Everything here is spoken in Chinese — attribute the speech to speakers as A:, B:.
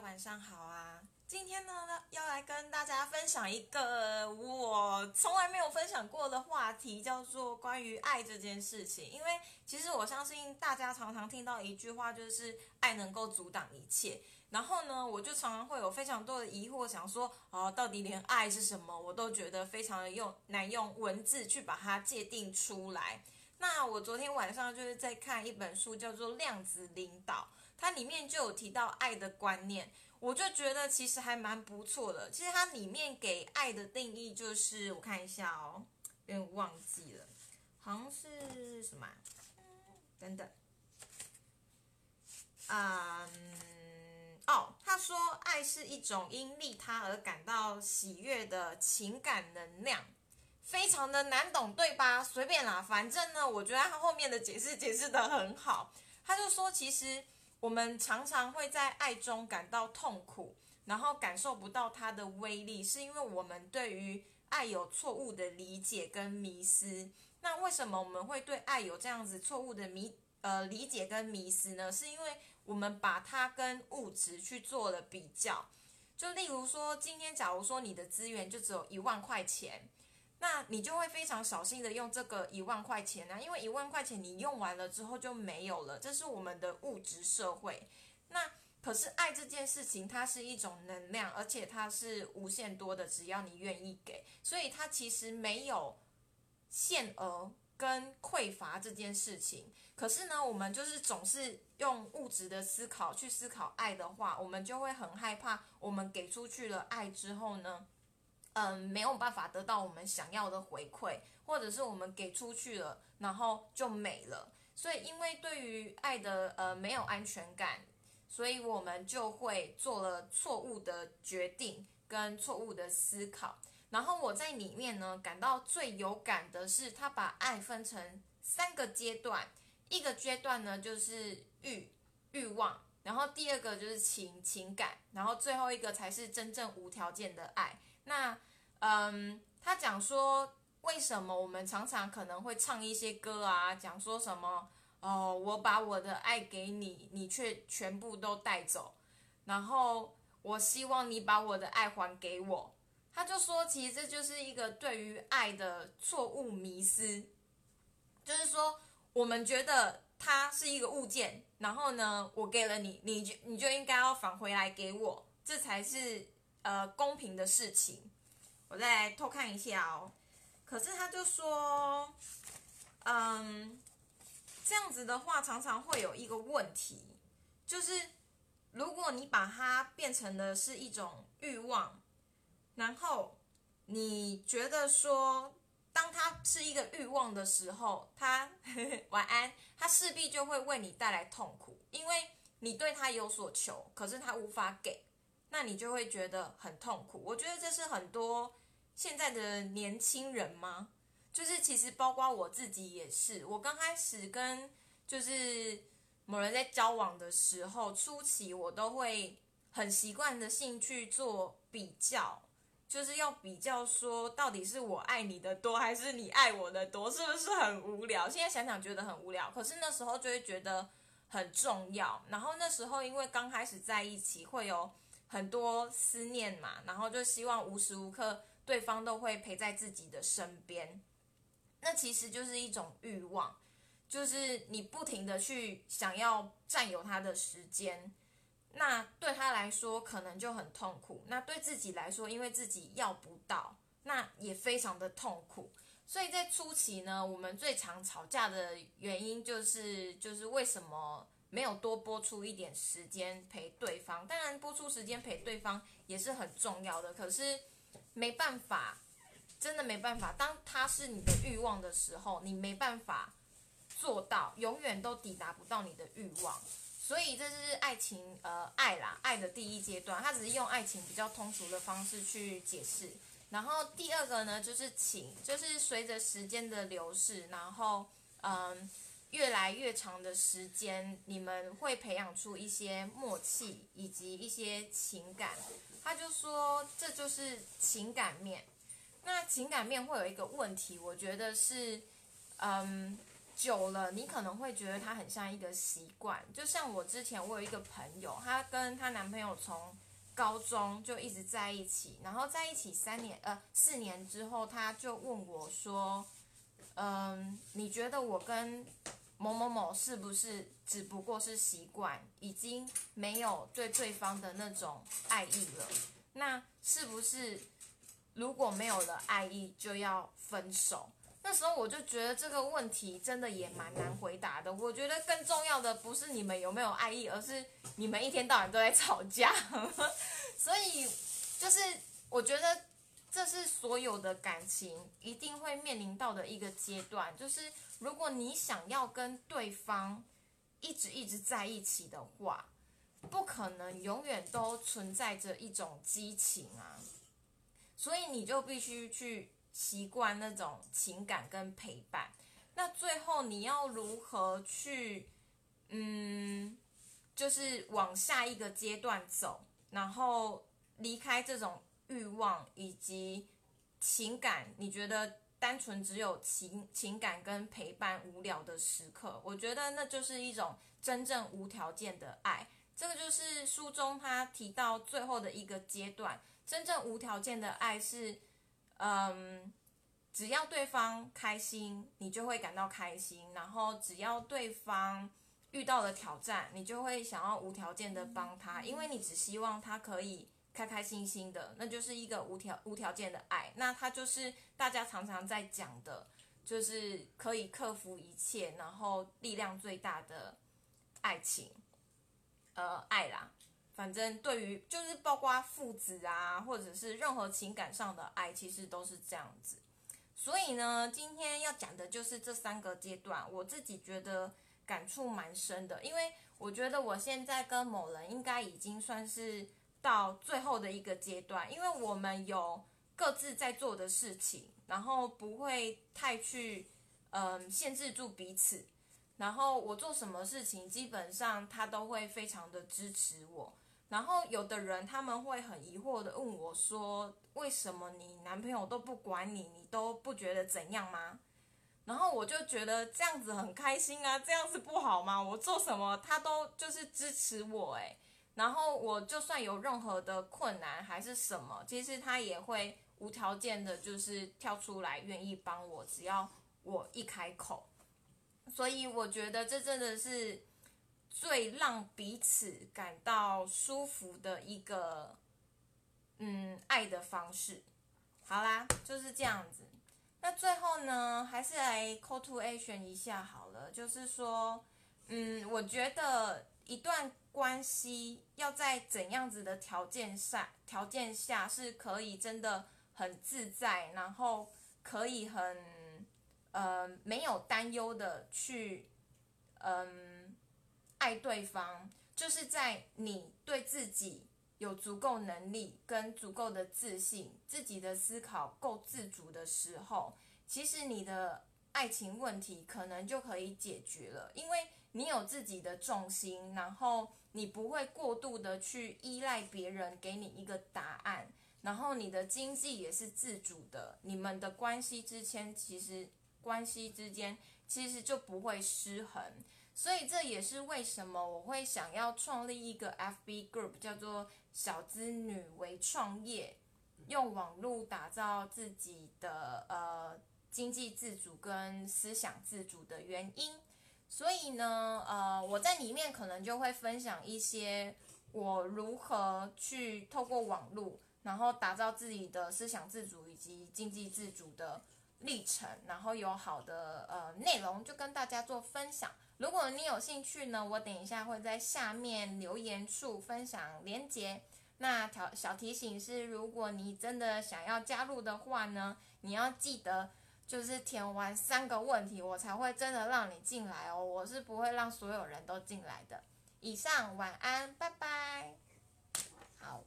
A: 晚上好啊！今天呢，要来跟大家分享一个我从来没有分享过的话题，叫做关于爱这件事情。因为其实我相信大家常常听到一句话，就是爱能够阻挡一切。然后呢，我就常常会有非常多的疑惑，想说，哦，到底连爱是什么，我都觉得非常的用难用文字去把它界定出来。那我昨天晚上就是在看一本书，叫做《量子领导》。它里面就有提到爱的观念，我就觉得其实还蛮不错的。其实它里面给爱的定义就是，我看一下哦，有点忘记了，好像是什么？等等，嗯，哦，他说爱是一种因利他而感到喜悦的情感能量，非常的难懂，对吧？随便啦，反正呢，我觉得他后面的解释解释的很好。他就说，其实。我们常常会在爱中感到痛苦，然后感受不到它的威力，是因为我们对于爱有错误的理解跟迷失。那为什么我们会对爱有这样子错误的迷呃理解跟迷失呢？是因为我们把它跟物质去做了比较。就例如说，今天假如说你的资源就只有一万块钱。那你就会非常小心的用这个一万块钱呢，因为一万块钱你用完了之后就没有了，这是我们的物质社会。那可是爱这件事情，它是一种能量，而且它是无限多的，只要你愿意给，所以它其实没有限额跟匮乏这件事情。可是呢，我们就是总是用物质的思考去思考爱的话，我们就会很害怕，我们给出去了爱之后呢？嗯，没有办法得到我们想要的回馈，或者是我们给出去了，然后就没了。所以，因为对于爱的呃没有安全感，所以我们就会做了错误的决定跟错误的思考。然后我在里面呢，感到最有感的是，他把爱分成三个阶段，一个阶段呢就是欲欲望，然后第二个就是情情感，然后最后一个才是真正无条件的爱。那嗯，他讲说，为什么我们常常可能会唱一些歌啊，讲说什么哦，我把我的爱给你，你却全部都带走，然后我希望你把我的爱还给我。他就说，其实这就是一个对于爱的错误迷思，就是说，我们觉得它是一个物件，然后呢，我给了你，你就你就应该要返回来给我，这才是呃公平的事情。我再偷看一下哦，可是他就说，嗯，这样子的话常常会有一个问题，就是如果你把它变成的是一种欲望，然后你觉得说，当它是一个欲望的时候，它晚安，它势必就会为你带来痛苦，因为你对它有所求，可是它无法给。那你就会觉得很痛苦。我觉得这是很多现在的年轻人吗？就是其实包括我自己也是。我刚开始跟就是某人在交往的时候，初期我都会很习惯的性去做比较，就是要比较说到底是我爱你的多，还是你爱我的多，是不是很无聊？现在想想觉得很无聊，可是那时候就会觉得很重要。然后那时候因为刚开始在一起，会有。很多思念嘛，然后就希望无时无刻对方都会陪在自己的身边，那其实就是一种欲望，就是你不停的去想要占有他的时间，那对他来说可能就很痛苦，那对自己来说，因为自己要不到，那也非常的痛苦。所以在初期呢，我们最常吵架的原因就是，就是为什么？没有多播出一点时间陪对方，当然播出时间陪对方也是很重要的。可是没办法，真的没办法。当他是你的欲望的时候，你没办法做到，永远都抵达不到你的欲望。所以这是爱情，呃，爱啦，爱的第一阶段，他只是用爱情比较通俗的方式去解释。然后第二个呢，就是情，就是随着时间的流逝，然后嗯。越来越长的时间，你们会培养出一些默契以及一些情感。他就说，这就是情感面。那情感面会有一个问题，我觉得是，嗯，久了，你可能会觉得它很像一个习惯。就像我之前，我有一个朋友，她跟她男朋友从高中就一直在一起，然后在一起三年，呃，四年之后，他就问我说：“嗯，你觉得我跟某某某是不是只不过是习惯，已经没有对对方的那种爱意了？那是不是如果没有了爱意就要分手？”那时候我就觉得这个问题真的也蛮难回答的。我觉得更重要的不是你们有没有爱意，而是你们一天到晚都在吵架。所以，就是我觉得这是所有的感情一定会面临到的一个阶段。就是如果你想要跟对方一直一直在一起的话，不可能永远都存在着一种激情啊。所以你就必须去。习惯那种情感跟陪伴，那最后你要如何去，嗯，就是往下一个阶段走，然后离开这种欲望以及情感，你觉得单纯只有情情感跟陪伴无聊的时刻，我觉得那就是一种真正无条件的爱。这个就是书中他提到最后的一个阶段，真正无条件的爱是。嗯，只要对方开心，你就会感到开心。然后只要对方遇到了挑战，你就会想要无条件的帮他，因为你只希望他可以开开心心的，那就是一个无条无条件的爱。那它就是大家常常在讲的，就是可以克服一切，然后力量最大的爱情，呃，爱啦。反正对于就是包括父子啊，或者是任何情感上的爱，其实都是这样子。所以呢，今天要讲的就是这三个阶段，我自己觉得感触蛮深的，因为我觉得我现在跟某人应该已经算是到最后的一个阶段，因为我们有各自在做的事情，然后不会太去嗯限制住彼此，然后我做什么事情，基本上他都会非常的支持我。然后有的人他们会很疑惑的问我说：“为什么你男朋友都不管你，你都不觉得怎样吗？”然后我就觉得这样子很开心啊，这样子不好吗？我做什么他都就是支持我诶。然后我就算有任何的困难还是什么，其实他也会无条件的，就是跳出来愿意帮我，只要我一开口。所以我觉得这真的是。最让彼此感到舒服的一个，嗯，爱的方式。好啦，就是这样子。那最后呢，还是来 call to action 一下好了。就是说，嗯，我觉得一段关系要在怎样子的条件下，条件下是可以真的很自在，然后可以很，呃，没有担忧的去，嗯。爱对方，就是在你对自己有足够能力跟足够的自信，自己的思考够自主的时候，其实你的爱情问题可能就可以解决了，因为你有自己的重心，然后你不会过度的去依赖别人给你一个答案，然后你的经济也是自主的，你们的关系之间其实关系之间其实就不会失衡。所以这也是为什么我会想要创立一个 FB group，叫做“小资女为创业”，用网络打造自己的呃经济自主跟思想自主的原因。所以呢，呃，我在里面可能就会分享一些我如何去透过网络，然后打造自己的思想自主以及经济自主的历程，然后有好的呃内容就跟大家做分享。如果你有兴趣呢，我等一下会在下面留言处分享链接。那条小提醒是，如果你真的想要加入的话呢，你要记得就是填完三个问题，我才会真的让你进来哦。我是不会让所有人都进来的。以上，晚安，拜拜。好。